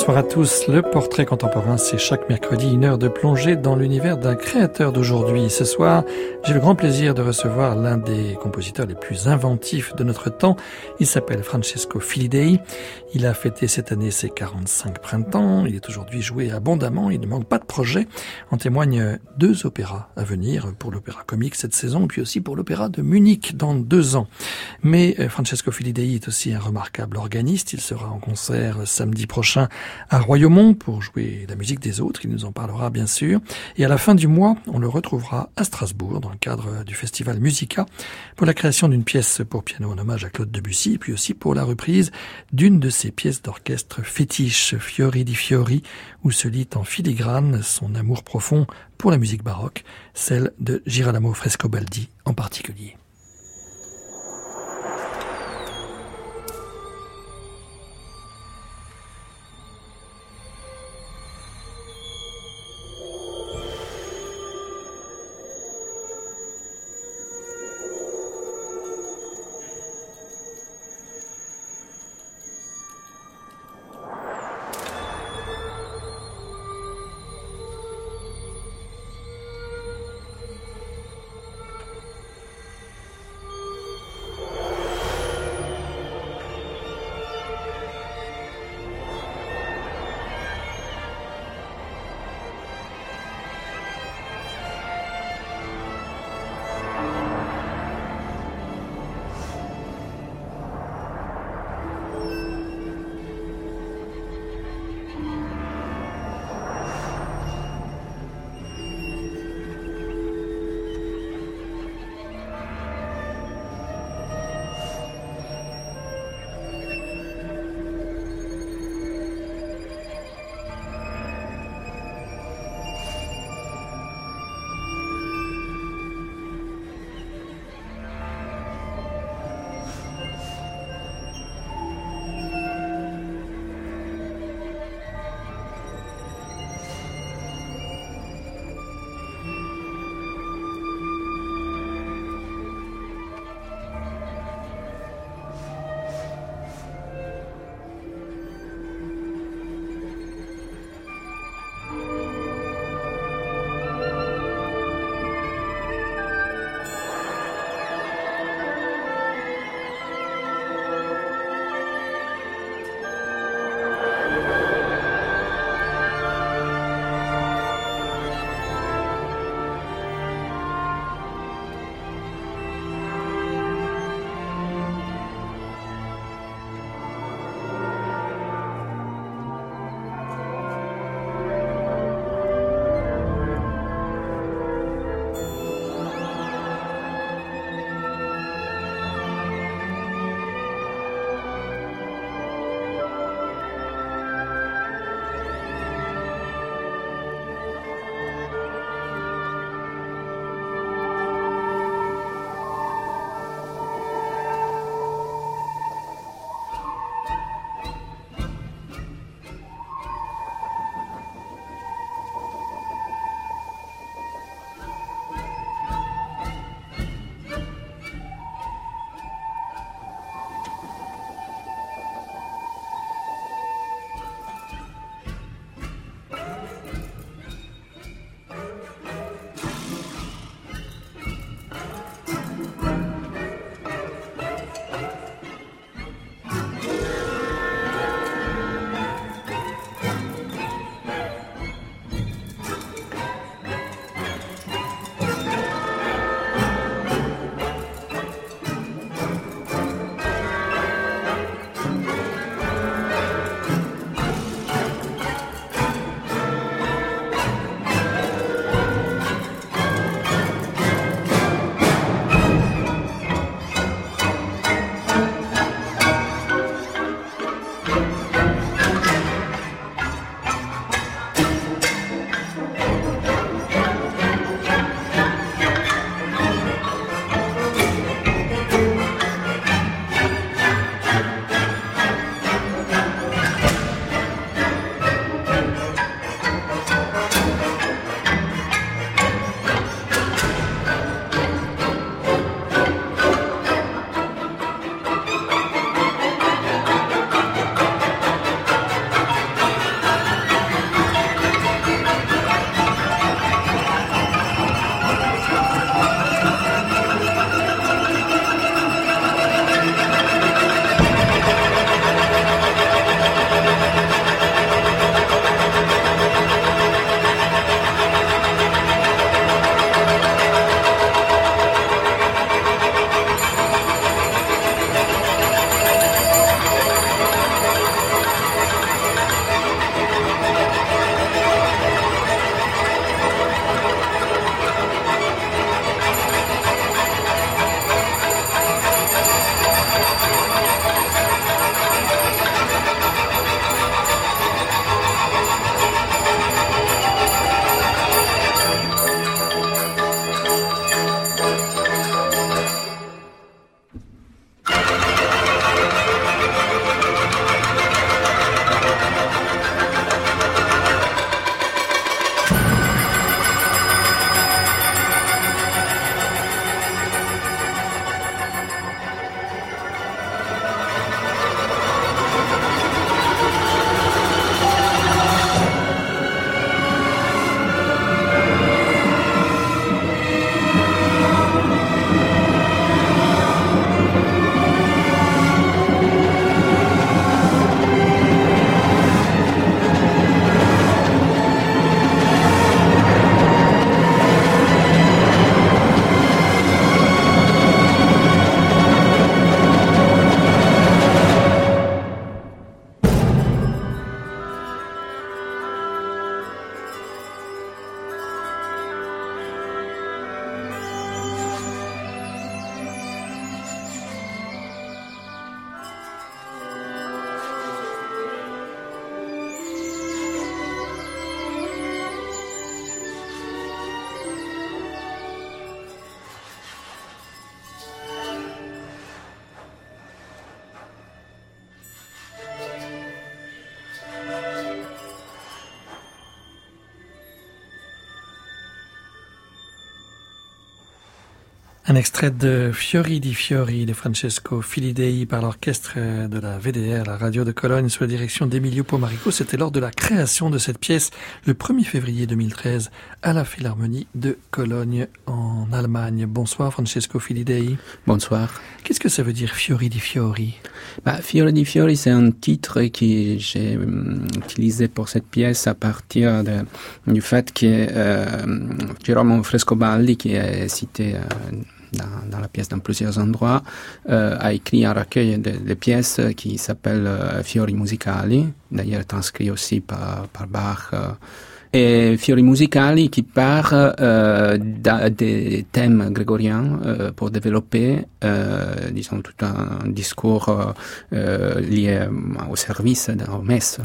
Bonsoir à tous. Le portrait contemporain, c'est chaque mercredi une heure de plongée dans l'univers d'un créateur d'aujourd'hui. Ce soir, j'ai le grand plaisir de recevoir l'un des compositeurs les plus inventifs de notre temps. Il s'appelle Francesco Filidei. Il a fêté cette année ses 45 printemps. Il est aujourd'hui joué abondamment. Il ne manque pas de projets. En témoignent deux opéras à venir pour l'opéra comique cette saison, puis aussi pour l'opéra de Munich dans deux ans. Mais euh, Francesco Filidei est aussi un remarquable organiste. Il sera en concert samedi prochain à Royaumont pour jouer la musique des autres. Il nous en parlera bien sûr. Et à la fin du mois, on le retrouvera à Strasbourg dans le cadre du festival Musica pour la création d'une pièce pour piano en hommage à Claude Debussy puis aussi pour la reprise d'une de ses pièces d'orchestre fétiche, Fiori di Fiori, où se lit en filigrane son amour profond pour la musique baroque, celle de Girolamo Frescobaldi en particulier. Un extrait de Fiori di Fiori de Francesco Filidei par l'orchestre de la VDR, la radio de Cologne, sous la direction d'Emilio Pomarico. C'était lors de la création de cette pièce le 1er février 2013 à la Philharmonie de Cologne en Allemagne. Bonsoir Francesco Filidei. Bonsoir. Qu'est-ce que ça veut dire Fiori di Fiori? Bah, Fiori di Fiori, c'est un titre que j'ai hum, utilisé pour cette pièce à partir de, du fait que euh, Frescobaldi, qui est cité euh, dans, dans, la pièce dans plusieurs endroits, euh, a écrit un recueil de, de pièces qui s'appelle euh, Fiori Musicali, d'ailleurs transcrit aussi par, par Bach euh, et Fiori Musicali qui part euh, des thèmes grégoriens euh, pour développer, euh, disons, tout un discours euh, lié au service de la messe.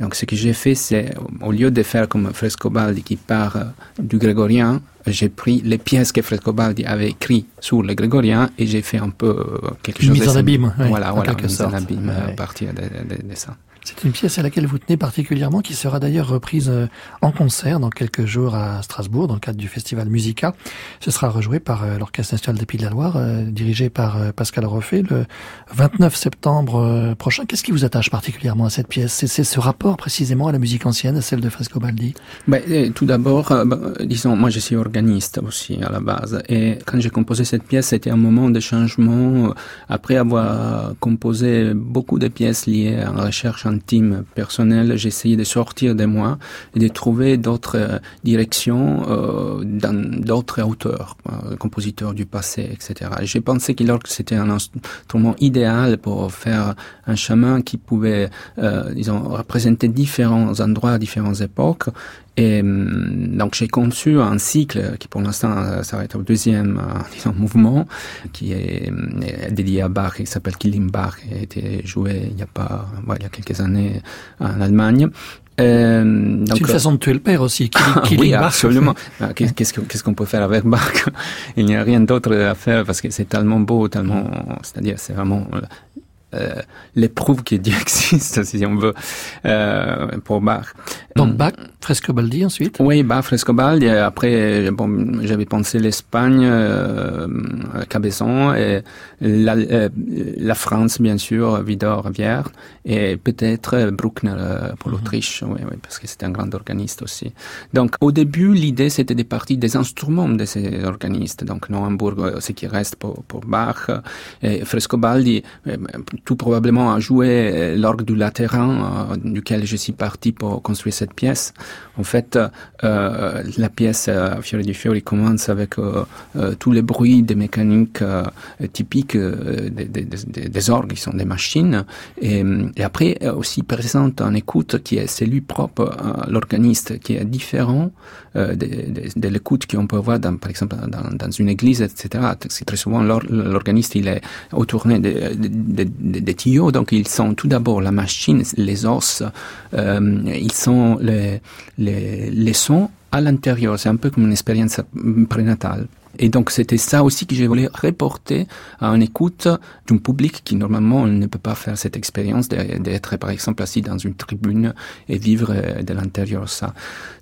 Donc ce que j'ai fait, c'est, au lieu de faire comme Frescobaldi qui part du grégorien, j'ai pris les pièces que Frescobaldi avait écrites sur le grégorien et j'ai fait un peu quelque Une chose... mise en abîme. Voilà, oui, voilà, une mise en abîme ouais. à partir de, de, de ça. C'est une pièce à laquelle vous tenez particulièrement, qui sera d'ailleurs reprise en concert dans quelques jours à Strasbourg, dans le cadre du festival Musica. Ce sera rejoué par l'Orchestre national des Pays de la Loire, euh, dirigé par Pascal Roffet, le 29 septembre prochain. Qu'est-ce qui vous attache particulièrement à cette pièce? C'est ce rapport précisément à la musique ancienne, à celle de Frescobaldi? Ben, Tout d'abord, euh, disons, moi je suis organiste aussi à la base, et quand j'ai composé cette pièce, c'était un moment de changement. Après avoir composé beaucoup de pièces liées à la recherche intime, personnelle, j'ai essayé de sortir de moi et de trouver d'autres euh, directions euh, dans d'autres auteurs, euh, compositeurs du passé, etc. J'ai pensé que c'était un instrument idéal pour faire un chemin qui pouvait, disons, représenter différents endroits, différentes époques. Et donc j'ai conçu un cycle qui pour l'instant s'arrête au deuxième disons, mouvement, qui est, dédié à Bach, qui s'appelle Killing Bach, et a été joué il y a pas, ouais, il y a quelques années en Allemagne. Euh, c'est une façon de tuer le père aussi. Killing, killing oui, Bach. absolument. Qu'est-ce qu'on qu'est-ce qu'on peut faire avec Bach? Il n'y a rien d'autre à faire parce que c'est tellement beau, tellement, c'est-à-dire c'est vraiment euh, les preuves que Dieu existe, si on veut, euh, pour Bach. Donc Bach, Frescobaldi ensuite? Oui, Bach, Frescobaldi. Après, bon, j'avais pensé l'Espagne, euh, Cabezon, et la, euh, la, France, bien sûr, Vidor, Rivière, et peut-être Bruckner pour l'Autriche, mm -hmm. oui, oui, parce que c'était un grand organiste aussi. Donc, au début, l'idée, c'était des parties des instruments de ces organistes. Donc, Nuremberg, ce qui reste pour, pour Bach, et Frescobaldi, tout probablement a joué l'orgue du Latéran, euh, duquel je suis parti pour construire cette pièce. En fait, euh, la pièce euh, Fiori di Fiori commence avec euh, tous les bruits des mécaniques typiques des, orgues, qui sont des machines, et, et, après aussi présente un écoute qui est celui propre à l'organiste, qui est différent de, de l'écoute qu'on peut avoir, dans, par exemple, dans, dans une église, etc. C'est très souvent l'organiste, il est autourné de, de, de, de, tuyaux, donc ils sont tout d'abord la machine, les os, euh, ils sont les, les, les sons à l'intérieur. C'est un peu comme une expérience prénatale. Et donc c'était ça aussi que je voulais reporter à une écoute d'un public qui normalement ne peut pas faire cette expérience d'être par exemple assis dans une tribune et vivre de l'intérieur ça.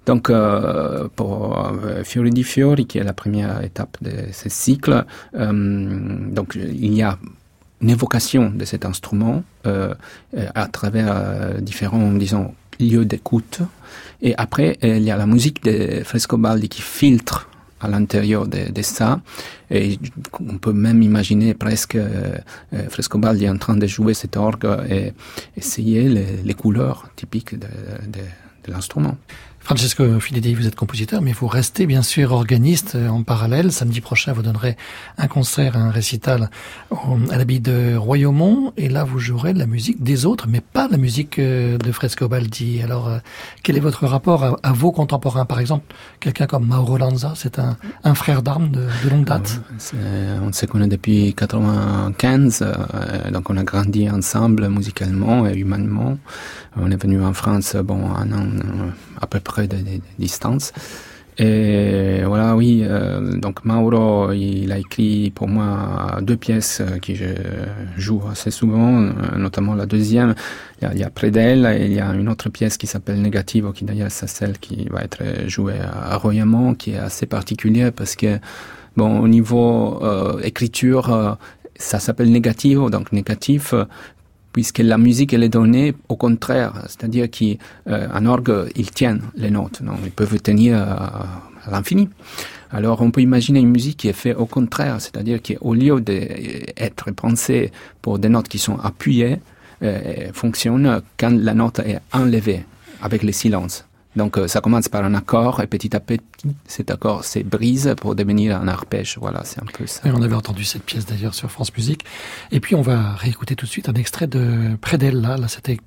Donc euh, pour euh, Fiori di Fiori qui est la première étape de ce cycle, euh, donc il y a une évocation de cet instrument euh, à travers euh, différents, disons, lieux d'écoute. Et après, il y a la musique de Frescobaldi qui filtre à l'intérieur de, ça. Et on peut même imaginer presque euh, Frescobaldi en train de jouer cet orgue et essayer les, couleurs typiques de l'instrument. Francesco Filidei, vous êtes compositeur, mais vous restez bien sûr organiste en parallèle. Samedi prochain, vous donnerez un concert, un récital à l'habit de Royaumont, et là, vous jouerez de la musique des autres, mais pas la musique de Frescobaldi. Alors, quel est votre rapport à, à vos contemporains? Par exemple, quelqu'un comme Mauro Lanza, c'est un, un, frère d'armes de, de, longue date. On se connaît depuis 95, euh, donc on a grandi ensemble musicalement et humainement. On est venu en France, bon, un an à peu près de, de, distance. Et voilà, oui. Euh, donc Mauro, il a écrit pour moi deux pièces que je joue assez souvent, euh, notamment la deuxième. Il y a, il y a près d'elle, et il y a une autre pièce qui s'appelle Negativo, qui d'ailleurs c'est celle qui va être jouée à Royaumont, qui est assez particulière parce que bon, au niveau euh, écriture, euh, ça s'appelle Negativo, donc négatif, puisque la musique elle est donnée au contraire, c'est-à-dire qu'un orgue il tient les notes, donc ils peuvent tenir à, l'infini. Alors on peut imaginer une musique qui est faite au contraire, c'est-à-dire qu'au lieu d'être pensée pour des notes qui sont appuyées, euh, fonctionne quand la note est enlevée avec le silence. Donc euh, ça commence par un accord et petit à petit cet accord se brise pour devenir un arpège. Voilà, c'est un peu ça. Et on avait entendu cette pièce d'ailleurs sur France Musique. Et puis on va réécouter tout de suite un extrait de Prédel. Là, là c'était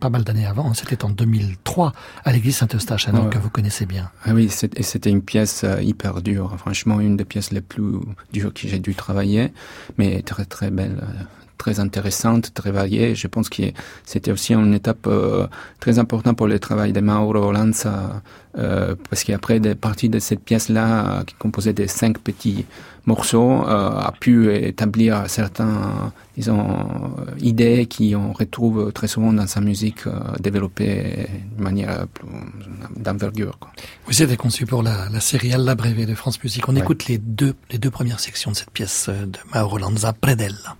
pas mal d'années avant. Hein. C'était en 2003 à l'église Saint-Eustache à Nantes que vous connaissez bien. Ah oui, c'était une pièce euh, hyper dure. Franchement, une des pièces les plus dures que j'ai dû travailler, mais très très belle très intéressante, très variée. Je pense que c'était aussi une étape euh, très importante pour le travail de Mauro Lanza, euh, parce qu'après, des parties de cette pièce-là, qui composait de cinq petits morceaux, euh, a pu établir certains, disons, idées qui on retrouve très souvent dans sa musique développée de manière d'envergure. Vous avez conçu pour la, la série Alla Breve de France Musique. On écoute les deux, les deux premières sections de cette pièce de Mauro Lanza, Predella.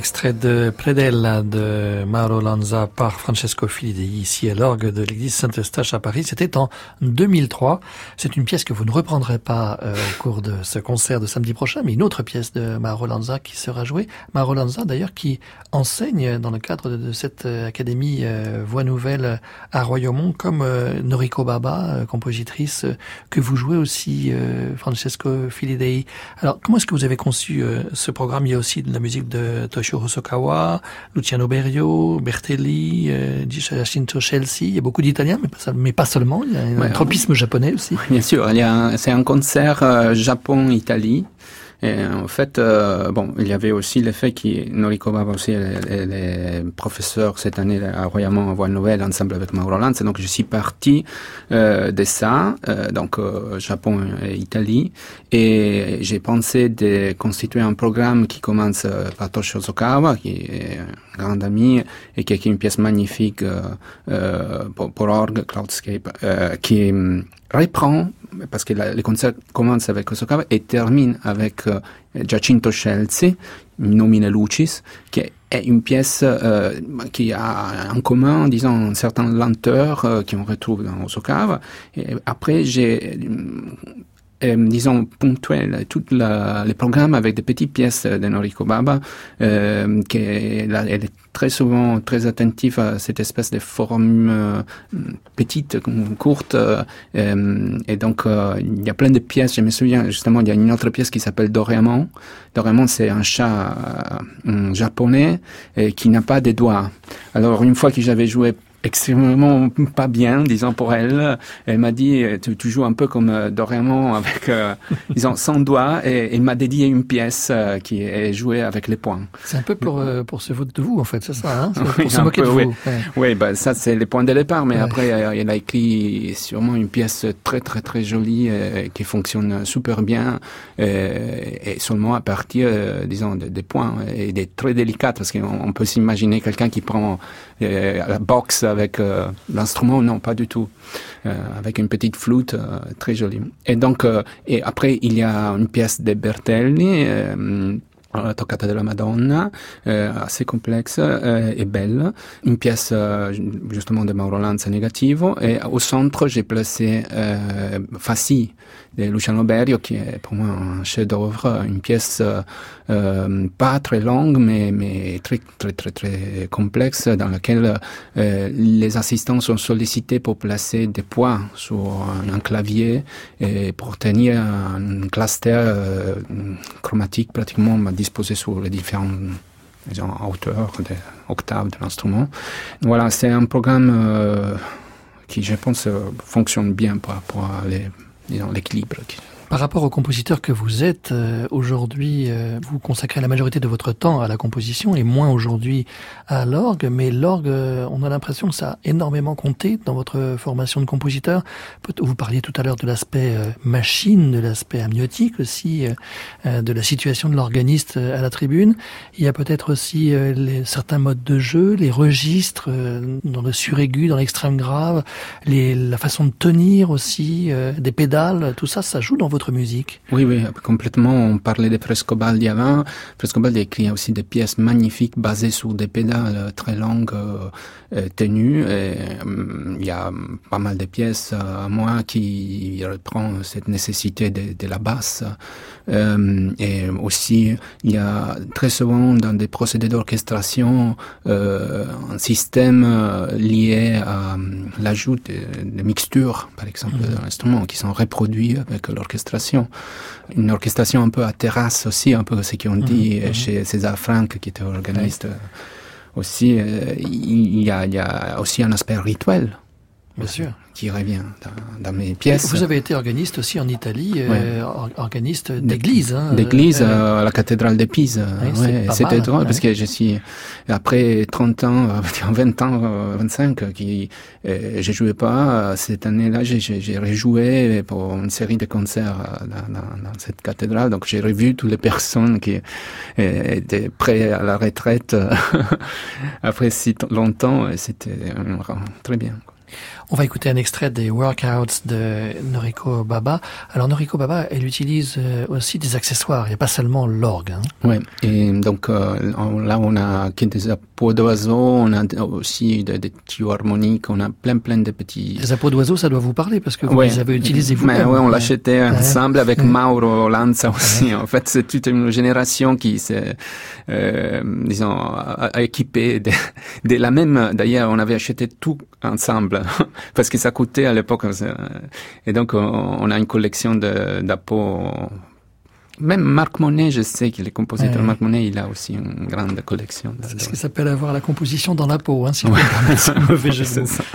Extrait de Predella de Mauro Lanza par Francesco Filidei ici à l'orgue de l'église Saint-Eustache à Paris. C'était en 2003. C'est une pièce que vous ne reprendrez pas euh, au cours de ce concert de samedi prochain, mais une autre pièce de Mauro Lanza qui sera jouée. Mauro Lanza d'ailleurs qui enseigne dans le cadre de, cette euh, académie euh, Voix Nouvelle à Royaumont comme Noriko Baba, compositrice que vous jouez aussi Francesco Filidei. Alors comment est-ce que vous avez conçu ce programme? Il y a aussi de la musique de Toshio Hosokawa, Luciano Berio, Bertelli, euh, Jacinto Chelsea. Il y a beaucoup d'Italiens, mais pas, mais pas seulement. Il y a un tropisme japonais aussi. Bien sûr, c'est un concert euh, Japon-Italie. Et en fait, euh, bon, il y avait aussi l'effet qui Noriko Baba aussi, est professeur cette année à Royalement en voix nouvelle ensemble avec Mauro Lanz. Donc je suis parti euh, de ça, euh, donc euh, Japon et Italie, et j'ai pensé de constituer un programme qui commence euh, par Toshio Sokawa, qui est un grand ami et qui est une pièce magnifique euh, pour, pour orgue, Cloudscape, qui reprend parce que la, les concerts commencent avec Osokawa et terminent avec euh, Giacinto Scelsi, Nomine Lucis, qui est une pièce euh, qui a en commun, disons, une certaine lenteur euh, qu'on retrouve dans Osokawa. Et après, j'ai euh, disons, ponctuel, tous les programmes avec des petites pièces de Noriko Baba, euh, qui elle est très souvent très attentive à cette espèce de forme euh, petite, courte, euh, et donc il y a plein de pièces. Je me souviens justement, il y a une autre pièce qui s'appelle Doraemon. Doraemon, c'est un chat japonais qui n'a pas de doigts. Alors une fois que j'avais joué extrêmement pas bien, disons pour elle. Elle m'a dit, tu, tu, joues un peu comme euh, Dorémon avec, euh, disons, sans doigt, et il m'a dédié une pièce euh, qui est jouée avec les poings. C'est un peu pour euh, pour se foutre de vous en fait, c'est ça, hein pour oui, se moquer de vous. Oui, ouais. bah, ça c'est les points de départ, mais ouais. après elle a écrit sûrement une pièce très très très jolie qui fonctionne super bien, et seulement à partir, disons, des points et des très délicates, parce qu'on peut s'imaginer quelqu'un qui prend la boxe avec euh, l'instrument, non, pas du tout. Euh, avec une petite flûte euh, très jolie. Et donc, et après, il y a une pièce de Bertelli, la toccata della Madonna, assez complexe et belle. Une pièce justement de Mauro Lanza Negativo. Et au centre, j'ai placé Fassi de Luciano Berio, qui est pour moi un chef-d'œuvre, une pièce euh, pas très longue, mais, mais très, très, très, très complexe, dans laquelle euh, les assistants sont sollicités pour placer des poids sur un clavier et pour tenir un cluster euh, chromatique pratiquement disposé sur les différentes disons, hauteurs, des octaves de l'instrument. Voilà, c'est un programme euh, qui, je pense, fonctionne bien par rapport à l'équilibre par rapport au compositeur que vous êtes, euh, aujourd'hui, euh, vous consacrez la majorité de votre temps à la composition et moins aujourd'hui à l'orgue. Mais l'orgue, euh, on a l'impression que ça a énormément compté dans votre formation de compositeur. Vous parliez tout à l'heure de l'aspect euh, machine, de l'aspect amniotique aussi, euh, de la situation de l'organiste à la tribune. Il y a peut-être aussi les, certains modes de jeu, les registres dans le suraigu, dans l'extrême grave, les, la façon de tenir aussi, des pédales, tout ça, ça joue dans votre votre musique Oui, oui, complètement. On parlait de Frescobaldi avant. Frescobaldi écrit aussi des pièces magnifiques basées sur des pédales très longues, euh, tenues. Et, euh, il y a pas mal de pièces à moi qui reprend cette nécessité de, de la basse. Euh, et aussi, il y a très souvent dans des procédés d'orchestration euh, un système euh, lié à l'ajout de, de, mixtures, par exemple, mmh. dans l'instrument, qui sont reproduits avec l'orchestration orchestration. Une orchestration un peu à terrasse aussi, un peu ce qu'on dit mmh, chez César Franck, qui était organiste mmh. aussi. Euh, il, y a, il y a aussi un aspect rituel. Bien sûr qui revient dans, dans, mes pièces. Vous avez été organiste aussi en Italie, euh, ouais. organiste d'église. Hein, d'église euh, à la cathédrale de Pise. Oui, ouais, C'était drôle ouais. parce que je suis, après 30 ans, 20 ans, 25, qui, euh, je jouais pas. Cette année-là, j'ai rejoué pour une série de concerts dans, dans, dans cette cathédrale. Donc j'ai revu toutes les personnes qui étaient prêtes à la retraite après si longtemps. C'était très bien. On va écouter un extrait des workouts de Noriko Baba. Alors Noriko Baba, elle utilise euh, aussi des accessoires, il n'y a pas seulement l'orgue. Hein. Oui, et donc euh, là on a des apôts d'oiseaux, on a aussi des, des tuyaux harmoniques, on a plein plein de petits... Les apôts d'oiseaux, ça doit vous parler parce que vous les avez utilisés vous-même. Oui, on l'achetait ensemble avec Mauro Lanza aussi. En fait, c'est toute une génération qui s'est, euh, disons, équipée de, de la même... D'ailleurs, on avait acheté tout ensemble parce que ça coûtait à l'époque. Euh, et donc, on a une collection d'apôts. Même Marc Monet, je sais que le compositeur Marc Monet, il a aussi une grande collection. C'est ce qui s'appelle avoir la composition dans la peau, hein, si vous un mauvais jeu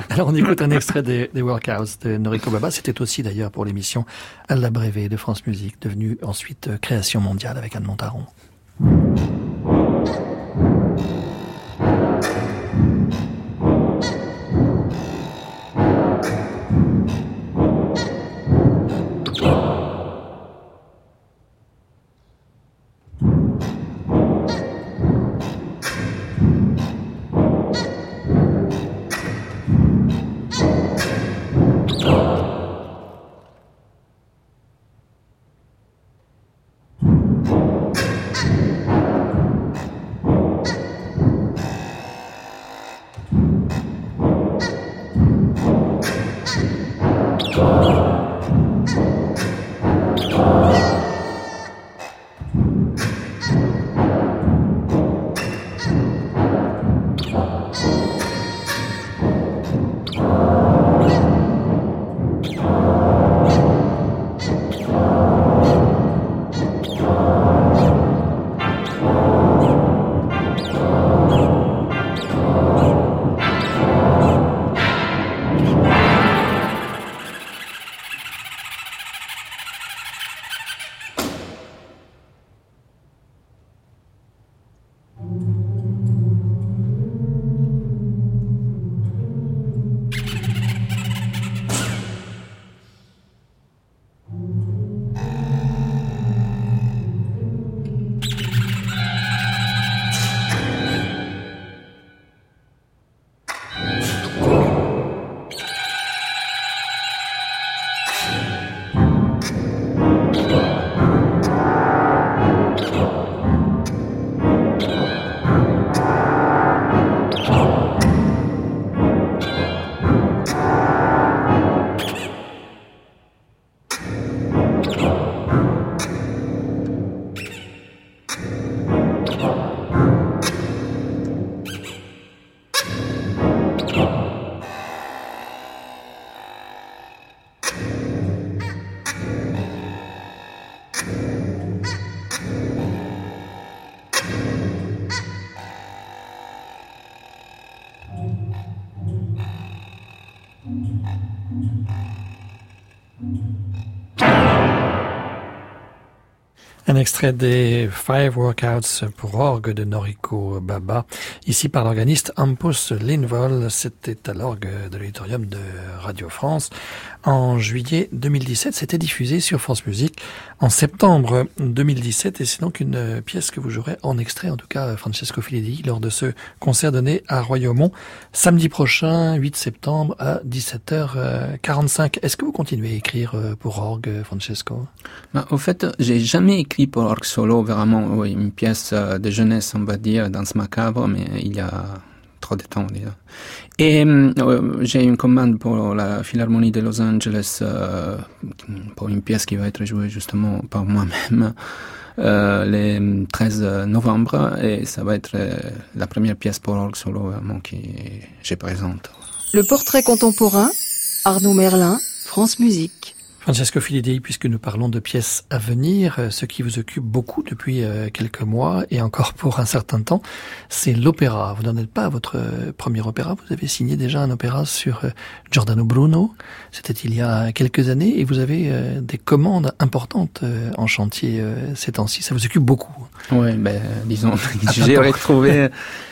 Alors on écoute un extrait des, des Workouts de Noriko Baba. C'était aussi d'ailleurs pour l'émission À la Brévée de France Musique, devenue ensuite euh, Création mondiale avec Anne Montaron. Un extrait des Five Workouts pour orgue de Noriko Baba, ici par l'organiste Ampus Linvol. C'était à l'orgue de l'auditorium de Radio France. En juillet 2017, c'était diffusé sur France Musique en septembre 2017 et c'est donc une pièce que vous jouerez en extrait, en tout cas Francesco Filidi, lors de ce concert donné à Royaumont samedi prochain, 8 septembre à 17h45. Est-ce que vous continuez à écrire pour orgue, Francesco? Bah, Au fait, j'ai jamais écrit pour orgue solo, vraiment, une pièce euh, de jeunesse, on va dire, dans ce macabre, mais il y a trop de temps. Et euh, j'ai une commande pour la Philharmonie de Los Angeles euh, pour une pièce qui va être jouée justement par moi-même le 13 novembre et ça va être la première pièce pour orgue solo vraiment que je présente. Le portrait contemporain, Arnaud Merlin, France Musique. Francesco Filidei, puisque nous parlons de pièces à venir, euh, ce qui vous occupe beaucoup depuis euh, quelques mois et encore pour un certain temps, c'est l'opéra. Vous n'en êtes pas à votre euh, premier opéra, vous avez signé déjà un opéra sur Giordano Bruno, c'était il y a quelques années, et vous avez des commandes importantes en chantier ces temps-ci, ça vous occupe beaucoup. Oui, ben, disons, j'ai retrouvé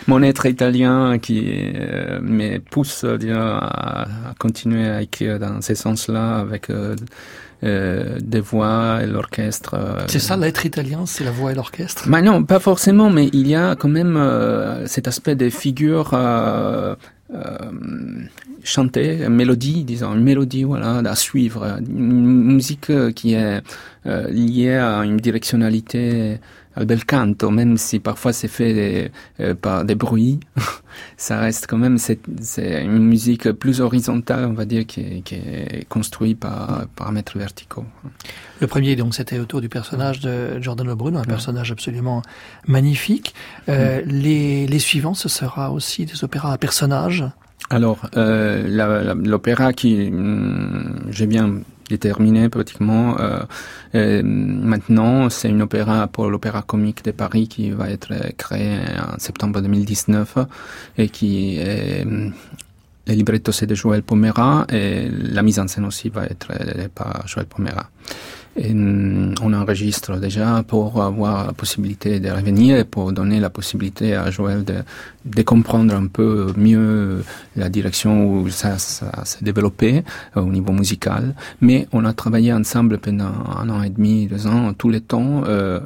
mon être italien qui euh, me pousse disons, à, continuer à écrire dans ce sens-là avec euh, euh, des voix et l'orchestre. c'est ça, l'être italien, c'est la voix et l'orchestre? Ben Non, pas forcément, mais il y a quand même cet aspect des figures chanter, une mélodie, disons, une mélodie, voilà, à suivre, une musique qui est euh, liée à une directionnalité bel canto, même si parfois c'est fait euh, par des bruits, ça reste quand même c'est, une musique plus horizontale, on va dire, qui est, construite par paramètres verticaux. Le premier, donc, c'était autour du personnage de Giordano Bruno, un personnage absolument magnifique. Euh, mm. les, les suivants, ce sera aussi des opéras à personnages alors, euh, l'opéra qui mm, j'ai bien déterminé pratiquement euh, euh, maintenant, c'est une opéra pour l'Opéra Comique de Paris qui va être créé en septembre 2019 et qui est le libretto c'est de Joël Pomera et la mise en scène aussi va être par Joël Pomera. Mm, on enregistre déjà pour avoir la possibilité de revenir et pour donner la possibilité à Joël de, de comprendre un peu mieux la direction où ça, ça s'est développé euh, au niveau musical. Mais on a travaillé ensemble pendant un an et demi, deux ans, tous les temps, euh,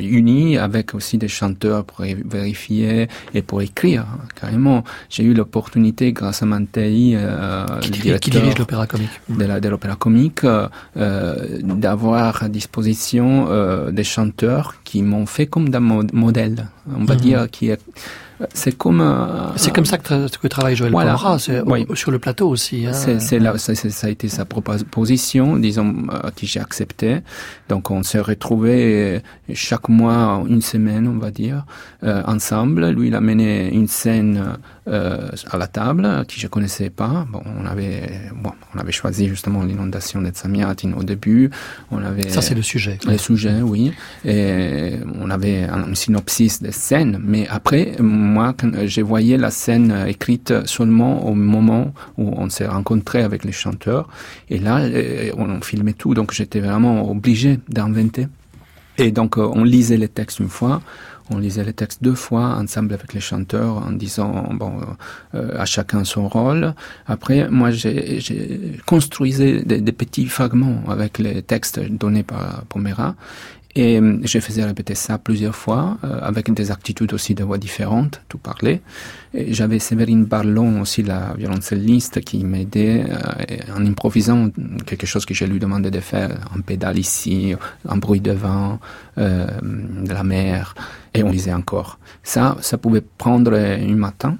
unis avec aussi des chanteurs pour vérifier et pour écrire carrément. J'ai eu l'opportunité grâce à Mantei, euh, qui, dirige l'opéra comique, de l'opéra comique, euh, d'avoir à disposition euh, des chanteurs qui m'ont fait comme d'un modèle, on va mhm. dire, qui est c'est comme c'est comme ça que, que travaille Joël voilà. oui. sur le plateau aussi. Hein. C'est là, ça, ça, a été sa proposition, disons, euh, que j'ai accepté. Donc on s'est retrouvés euh, chaque mois, une semaine, on va dire, euh, ensemble. Lui, il a mené une scène euh, à la table, qui je connaissais pas. Bon, on avait, bon, on avait choisi justement l'inondation de au début. On avait. Ça, c'est le sujet. Le sujet, oui. Et on avait un synopsis de scène, mais après, moi, quand j'ai voyé la scène écrite seulement au moment où on s'est rencontré avec les chanteurs, et là, euh, on filmait tout, donc j'étais vraiment obligé d'inventer. Et donc, euh, on lisait les textes une fois, on lisait les textes deux fois ensemble avec les chanteurs en disant bon euh, à chacun son rôle. Après, moi, j'ai construisé des, des, petits fragments avec les textes donnés par Pomera et euh, je faisais répéter ça plusieurs fois, euh, avec des attitudes aussi de voix différentes, tout parler. J'avais Séverine Barlon aussi, la violoncelliste, qui m'aidait euh, en improvisant quelque chose que je lui demandais de faire, un pédale ici, un bruit de vent, de la mer, et on lisait encore. Ça, ça pouvait prendre un matin.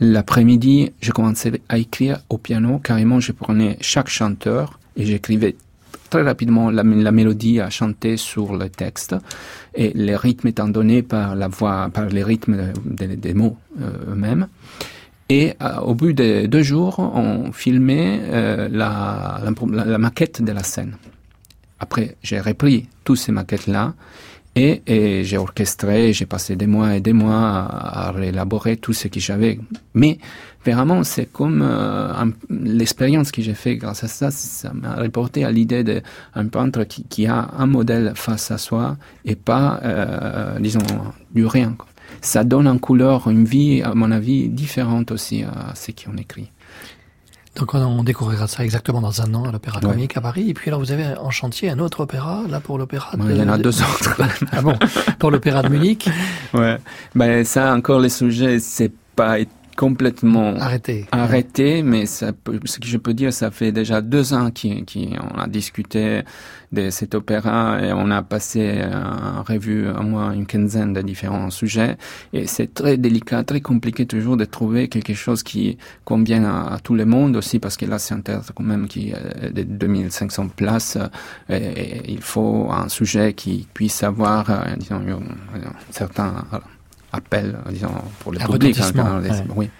L'après-midi, je commençais à écrire au piano. Carrément, je prenais chaque chanteur et j'écrivais très rapidement la, mélodie à chanter sur le texte et les rythmes étant donnés par la voix, par les rythmes des, mots euh, eux-mêmes. Et euh, au bout de deux jours, on filmait euh, la, maquette de la scène. Après, j'ai repris toutes ces maquettes-là et, et j'ai orchestré, j'ai passé des mois et des mois à, réélaborer tout ce que j'avais. Mais vraiment, c'est comme euh, l'expérience que j'ai fait grâce à ça, ça m'a reporté à l'idée d'un peintre qui, qui, a un modèle face à soi et pas, euh, disons, du rien. Ça donne en couleur une vie, à mon avis, différente aussi à ce qu'on écrit. Donc on découvrira ça exactement dans un an à l'Opéra Comique à Paris. Et puis là, vous avez en chantier un autre opéra, là pour l'Opéra. de... Il y en a deux autres. ah bon? Pour l'Opéra de Munich? Ouais. Ben ça encore les sujets, c'est pas complètement arrêté. Arrêté, mais ça peut, ce que je peux dire, ça fait déjà deux ans qu'on a discuté de cet opéra et on a passé en revue à moins une quinzaine de différents sujets et c'est très délicat, très compliqué toujours de trouver quelque chose qui convienne à, tout le monde aussi parce que là c'est un théâtre quand même qui a de 2500 places et, il faut un sujet qui puisse avoir euh, disons, certains appel, disons, pour le public. Hein, oui.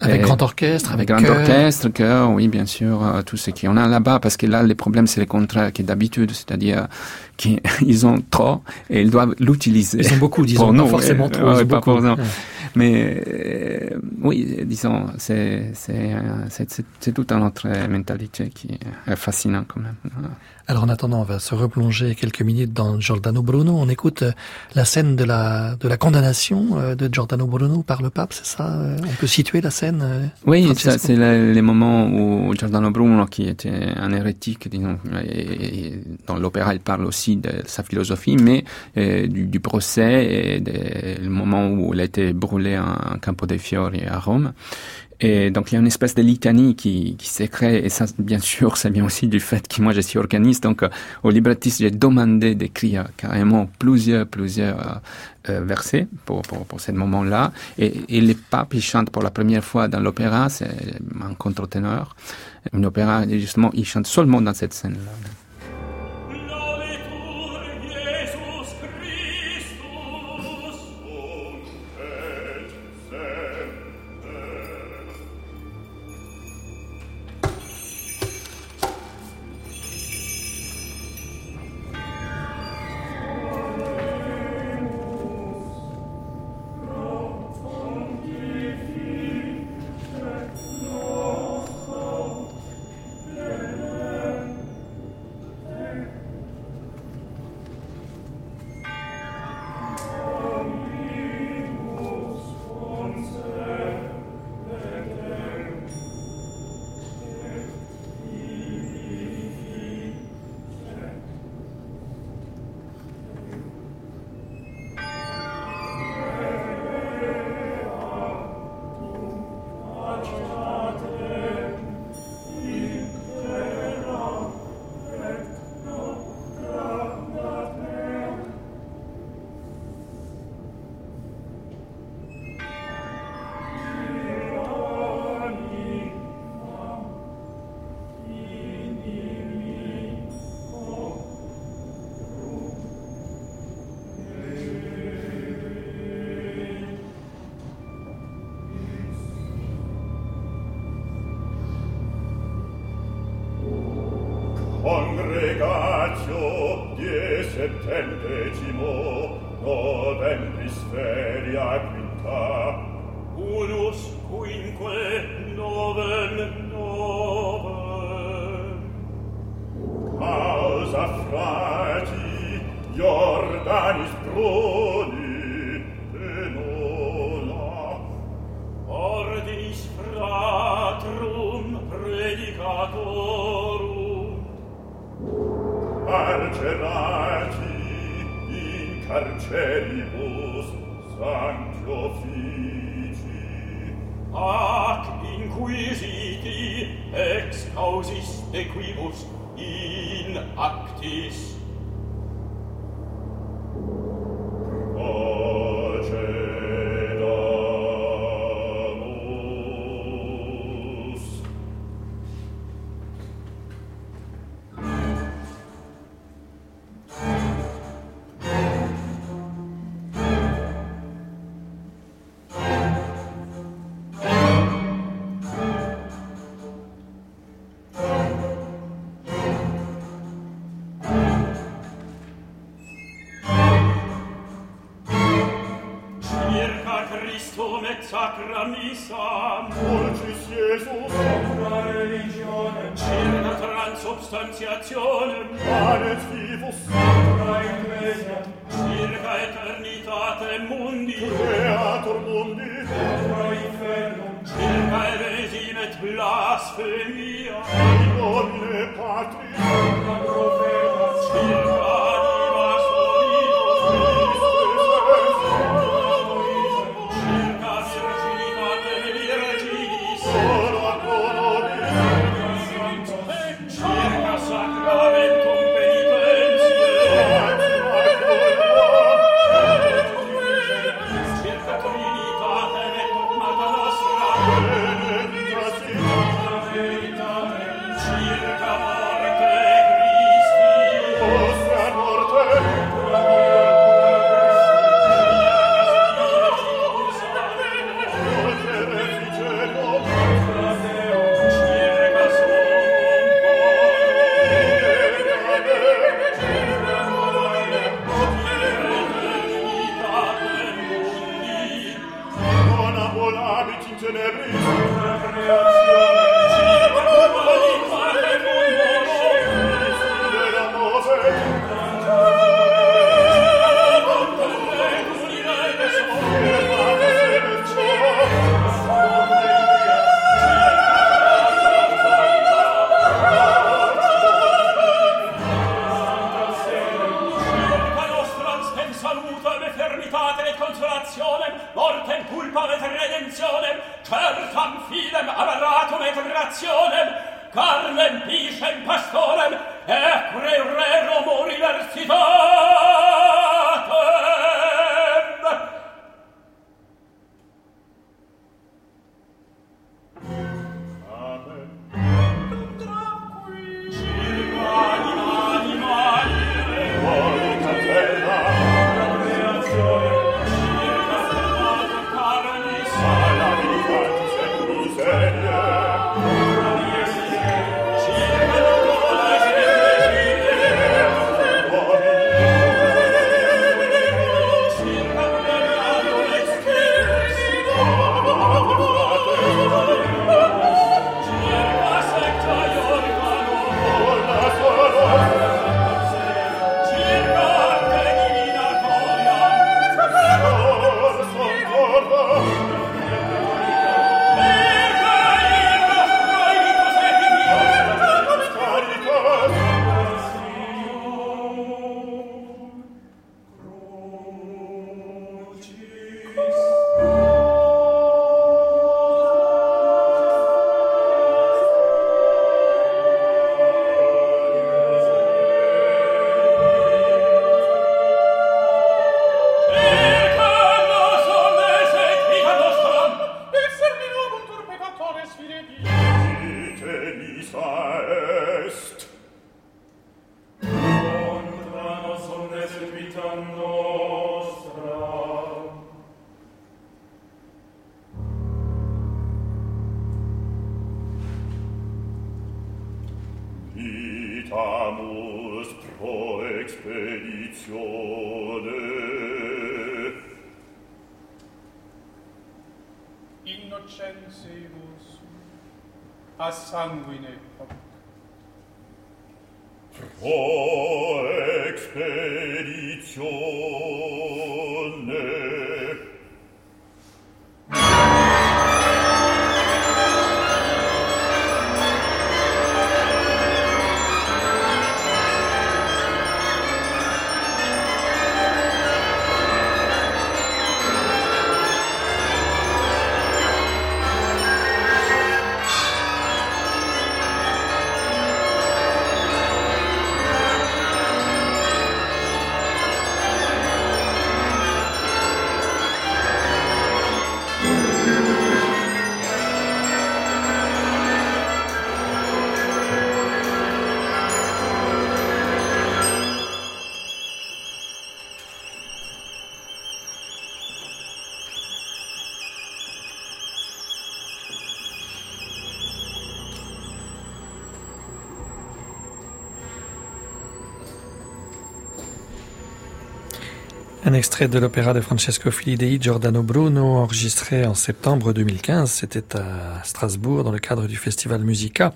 Avec grand orchestre, avec, grand orchestre, chœur, oui, bien sûr, euh, tout ce qu'on a là-bas, parce que là, les problèmes, c'est le contraire qui est d'habitude, c'est-à-dire qu'ils ont trop et ils doivent l'utiliser. Ils ont beaucoup, disons, pas forcément trop. pas Mais euh, oui, disons, c'est toute une autre mentalité qui est fascinante quand même. Alors en attendant, on va se replonger quelques minutes dans Giordano Bruno. On écoute euh, la scène de la de la condamnation euh, de Giordano Bruno par le pape, c'est ça euh, On peut situer la scène Oui, c'est les moments où Giordano Bruno, qui était un hérétique, disons, et, dans l'opéra, il parle aussi de sa philosophie, mais du, procès et le moment où il a été brûlé en Campo dei Fiori à Rome. Et donc il y a une espèce de litanie qui, qui s'est créée, et ça bien sûr ça vient aussi du fait que moi je suis organiste, donc euh, au librettiste j'ai demandé d'écrire carrément plusieurs, plusieurs euh, euh versets pour, pour, pour ce moment-là, et, et les papes ils chantent pour la première fois dans l'opéra, c'est un contre-ténor, une opéra justement ils chantent seulement dans cette scène-là. congregatio die septentecimo novembris feria quinta. Unus quinque novem novem. Causa frati Jordanis pro misericors sancti offici ac inquisiti ex causis equibus extrait de l'opéra de Francesco Filidei, Giordano Bruno, enregistré en septembre 2015. C'était à Strasbourg dans le cadre du festival Musica.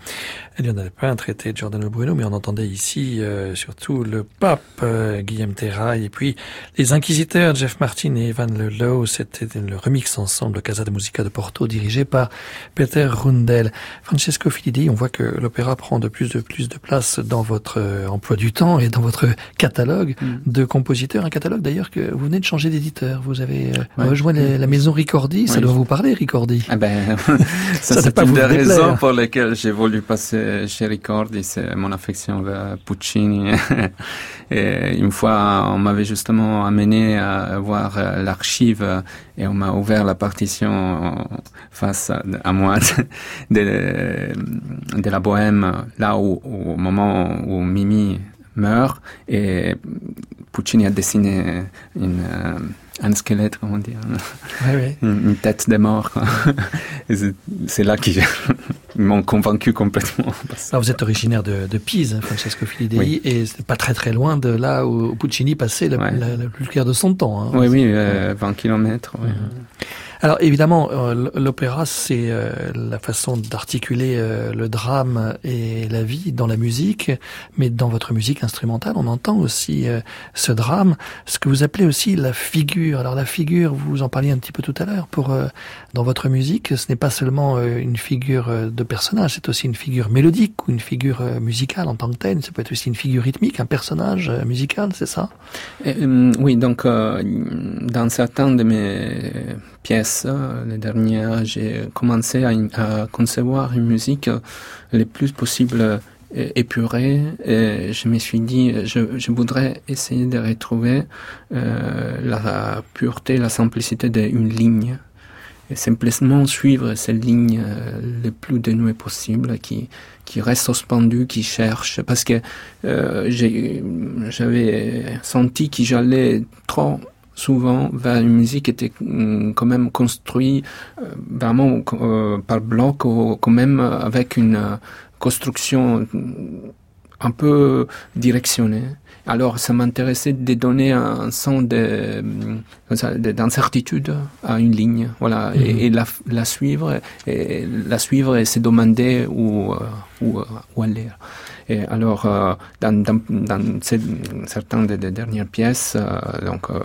Il n'y en avait pas un traité de Giordano Bruno, mais on entendait ici euh, surtout le pape euh, Guillaume Terrail et puis les inquisiteurs Jeff Martin et Evan Lelow. C'était le remix ensemble Casa de Musica de Porto dirigé par Peter Rundel. Francesco Filidei, on voit que l'opéra prend de plus en plus de place dans votre euh, emploi du temps et dans votre catalogue mm. de compositeurs. Un catalogue d'ailleurs que vous venez de changer d'éditeur. Vous avez euh, rejoint la maison Ricordi. Ça doit vous parler, Ricordi. Ah ben, ça, c'est une des raisons pour lesquelles j'ai voulu passer chez Ricordi. C'est mon affection vers Puccini. et une fois, on m'avait justement amené à voir euh, l'archive et on m'a ouvert la partition face à, moi de, de, la Bohème, là où, au moment où Mimi meurt et Puccini a dessiné une, euh, un squelette, comment dire, Une, tête de mort. c'est là qu'ils m'ont convaincu complètement. Alors vous êtes originaire de, de Pise, hein, Francesco Filidei, et c'est pas très très loin de là où Puccini passait le, plus clair de son temps. Hein. oui, oui, 20 euh, km. Alors évidemment, euh, l'opéra, c'est euh, la façon d'articuler euh, le drame et la vie dans la musique, mais dans votre musique instrumentale, on entend aussi ce drame, ce que vous appelez aussi la figure. Alors la figure, vous en parliez un petit peu tout à l'heure, pour dans votre musique, ce n'est pas seulement une figure de personnage, c'est aussi une figure mélodique ou une figure musicale en tant que telle. Ça peut être aussi une figure rythmique, un personnage musical, c'est ça? Oui, donc dans certains de mes pièces, euh, les dernières, j'ai commencé à, concevoir une musique euh, le plus possible euh, épurée et je me suis dit je, voudrais essayer de retrouver la pureté la simplicité d'une ligne. Et simplement suivre cette ligne le plus dénouée possible qui qui reste suspendu qui cherche parce que j'avais senti que j'allais trop souvent vers une musique qui était hum, quand même construite euh, vraiment euh, par bloc ou quand même avec une euh, construction hum, un peu directionnée. Alors, ça m'intéressait de donner un son hum, d'incertitude à une ligne, voilà, et, mhm. la, suivre, et la suivre et se demander où, où, où aller. Et alors, euh, dans, certaines des, dernières pièces, euh, donc euh,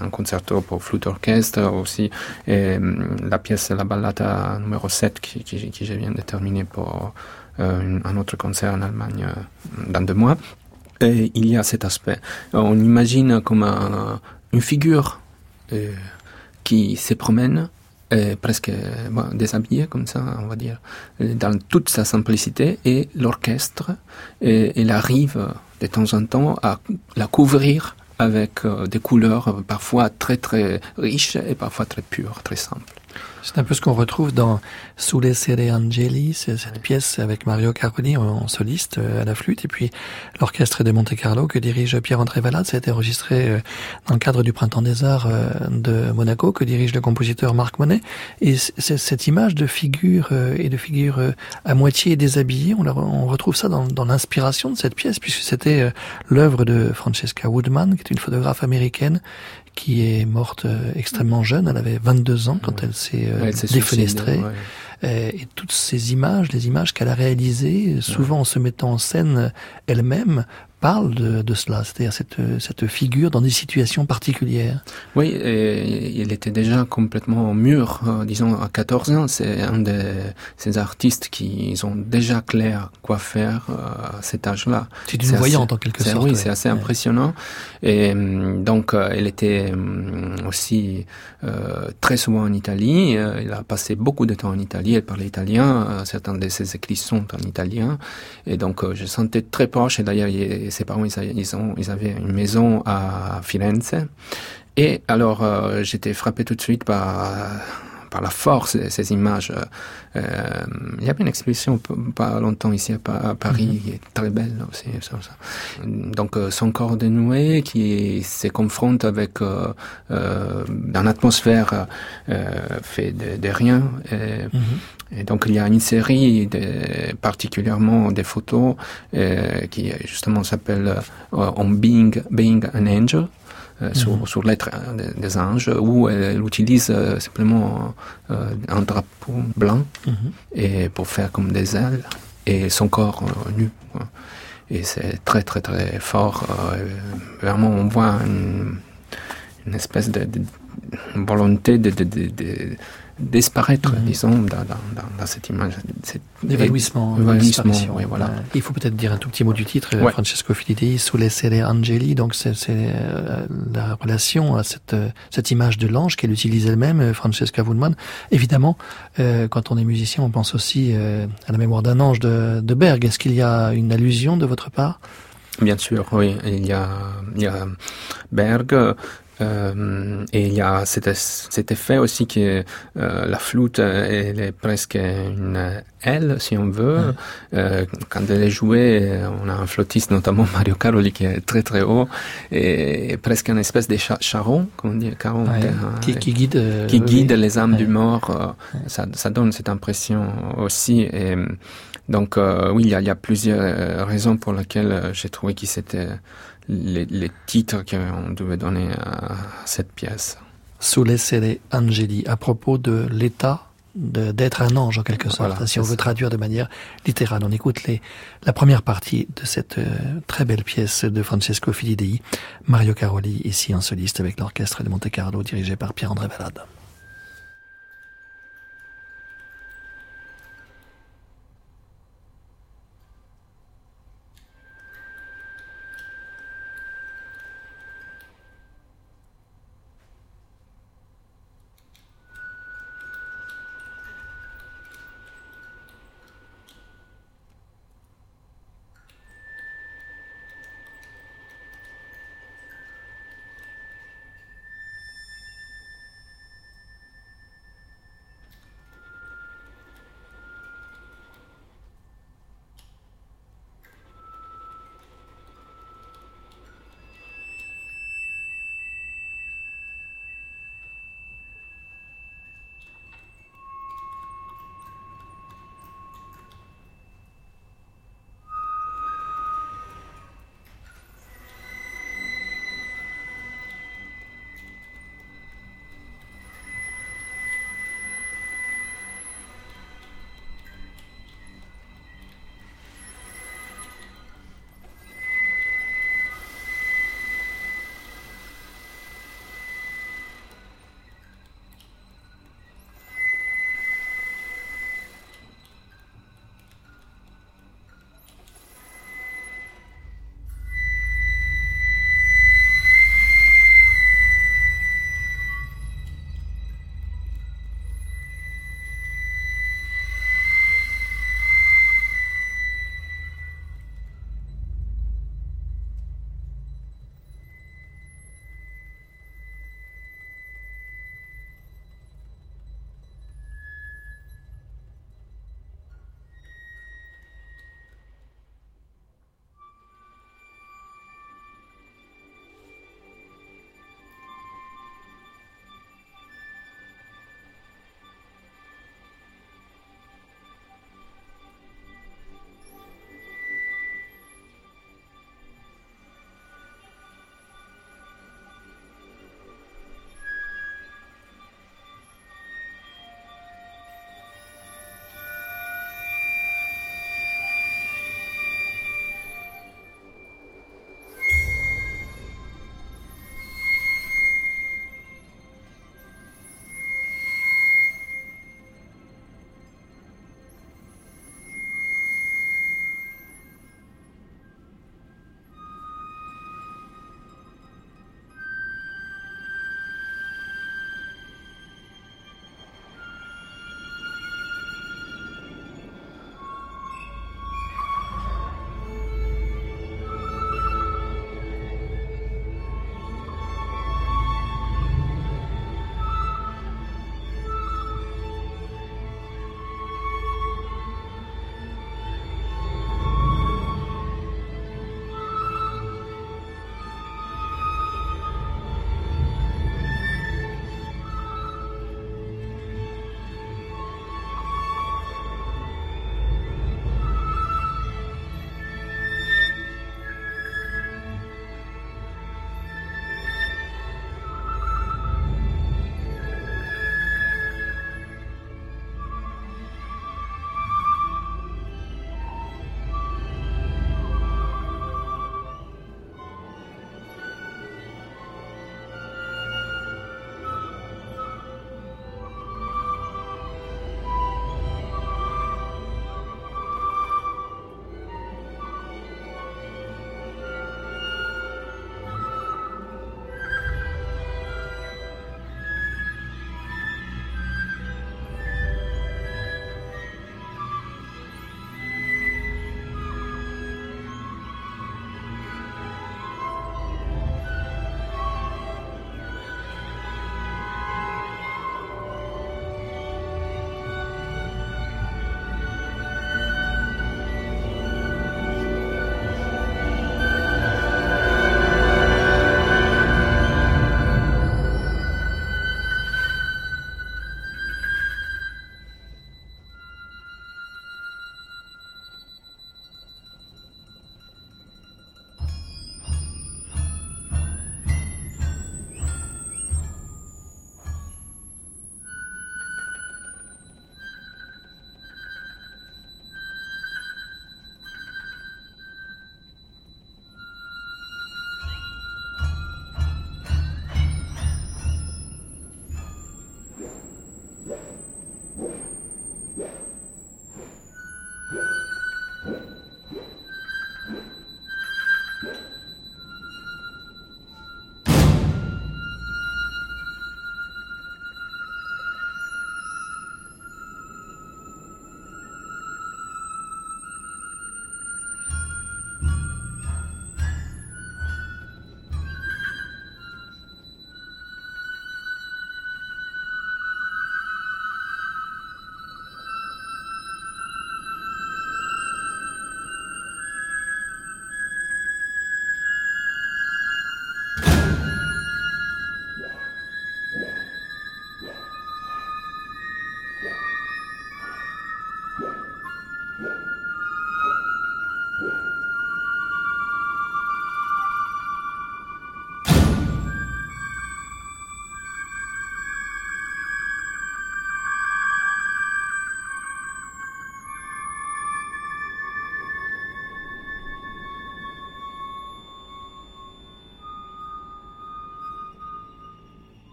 un concerto pour flûte orchestre aussi, et la pièce La Ballata numéro 7 qui, qui, je viens de terminer pour un autre concert en Allemagne dans deux mois. Il y a cet aspect. On imagine comme une figure qui se promène presque bon, déshabillé comme ça, on va dire, dans toute sa simplicité, et l'orchestre, il arrive de temps en temps à la couvrir avec euh, des couleurs parfois très très riches et parfois très pures, très simples. C'est un peu ce qu'on retrouve dans Sulle Sere Angeli, c'est cette pièce avec Mario Carconi en soliste euh, à la flûte, et puis l'orchestre de Monte Carlo que dirige Pierre-André Valade. Ça a été enregistré euh, dans le cadre du Printemps des Arts euh, de Monaco, que dirige le compositeur Marc Monet. Et cette image de figure et de figure à moitié déshabillée, on, on retrouve ça dans, dans l'inspiration de cette pièce, puisque c'était l'œuvre de Francesca Woodman, qui est une photographe américaine qui est morte euh, extrêmement jeune. Elle avait 22 ans quand elle s'est euh, défenestrée. Et toutes ces images, les images qu'elle a réalisées, souvent en se mettant en scène elle-même, parle de, de cela, c'est-à-dire cette, cette figure dans des situations particulières. Oui, et il était déjà complètement mûr, euh, disons à 14 ans. C'est un de ces artistes qui ont déjà clair quoi faire euh, à cet âge-là. C'est une voyante en quelque sorte. Oui, c'est assez impressionnant. Et hum, donc, euh, elle était aussi très souvent en Italie. il a passé beaucoup de temps en Italie. Elle parlait italien. certains de ses écrits sont en italien. Et donc, je sentais très proche. Et d'ailleurs, ses parents, ils, ont, ils avaient une maison à Firenze. Et alors, euh, j'étais frappé tout de suite par par la force de ces images. Euh, il y avait une exposition pas longtemps ici à, Paris, mhm. qui est très belle aussi. Ça, Donc euh, son corps dénoué qui se confronte avec euh, une atmosphère fait de, rien. Et, mhm. et, donc il y a une série de, particulièrement des photos qui justement s'appelle On Being, Being an Angel. Euh, sur, mhm. sur l'être des anges, où elle utilise euh, simplement euh, un drapeau blanc mhm. et pour faire comme des ailes et son corps nu. Et c'est très très très fort. vraiment, on voit une, une espèce de, de volonté de, de, de disparaître, mhm. disons, dans, dans, dans, cette image. L'évanouissement. oui, voilà. Il faut peut-être dire un tout petit mot du titre, Francesco Filidei, Sulle Sere Angeli, donc c'est euh, la relation à cette, cette image de l'ange qu'elle utilise elle-même, euh, Francesca Wundman. Évidemment, euh, quand on est musicien, on pense aussi euh, à la mémoire d'un ange de, de Berg. Est-ce qu'il y a une allusion de votre part? Bien sûr, oui. Il y a, il y a Berg, euh, et il y a cet, cet effet aussi que euh, la flûte, elle est presque une aile, si on veut. Euh, quand elle est jouée, on a un flottiste, notamment Mario Caroli, qui est très très haut, et, presque une espèce de charron, comme on dit, caron, qui, qui, guide, qui guide les âmes du mort. Ça, ça, donne cette impression aussi. Et, donc oui, il y, a, il y a plusieurs raisons pour lesquelles j'ai trouvé qu'il s'était les, titres qu'on devait donner à cette pièce. Sole Sere Angeli, à propos de l'état d'être un ange en quelque sorte, si on veut traduire de manière littérale. On écoute les, la première partie de cette euh, très belle pièce de Francesco Filidei, Mario Caroli, ici en soliste avec l'orchestre de Monte Carlo dirigé par Pierre-André Valade.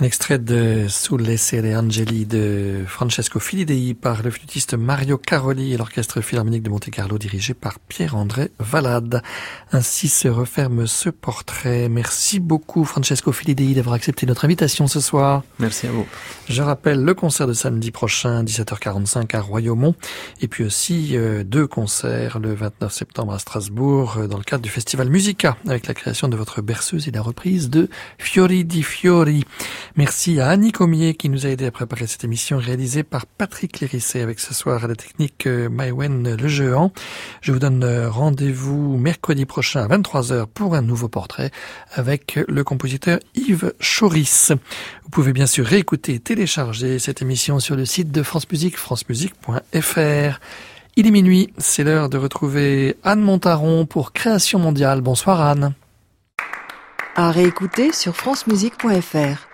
Un extrait de Sulle Sere Angeli de Francesco Filidei par le flûtiste Mario Caroli et l'orchestre philharmonique de Monte-Carlo dirigé par Pierre-André Valade. Ainsi se referme ce portrait. Merci beaucoup Francesco Filidei d'avoir accepté notre invitation ce soir. Merci à vous. Je rappelle le concert de samedi prochain, 17h45 à Royaumont et puis aussi euh, deux concerts le 29 septembre à Strasbourg euh, dans le cadre du festival Musica avec la création de votre berceuse et la reprise de Fiori di Fiori. Merci à Annie Comier qui nous a aidé à préparer cette émission réalisée par Patrick Lérissé avec ce soir à la technique euh, Maïwen Le Géant. Je vous donne euh, rendez-vous mercredi prochain à 23h pour un nouveau portrait avec le compositeur Yves Choris. Vous pouvez bien sûr réécouter et télécharger cette émission sur le site de France Musique, francemusique.fr. Il est minuit, c'est l'heure de retrouver Anne Montaron pour Création mondiale. Bonsoir Anne. À réécouter sur francemusique.fr.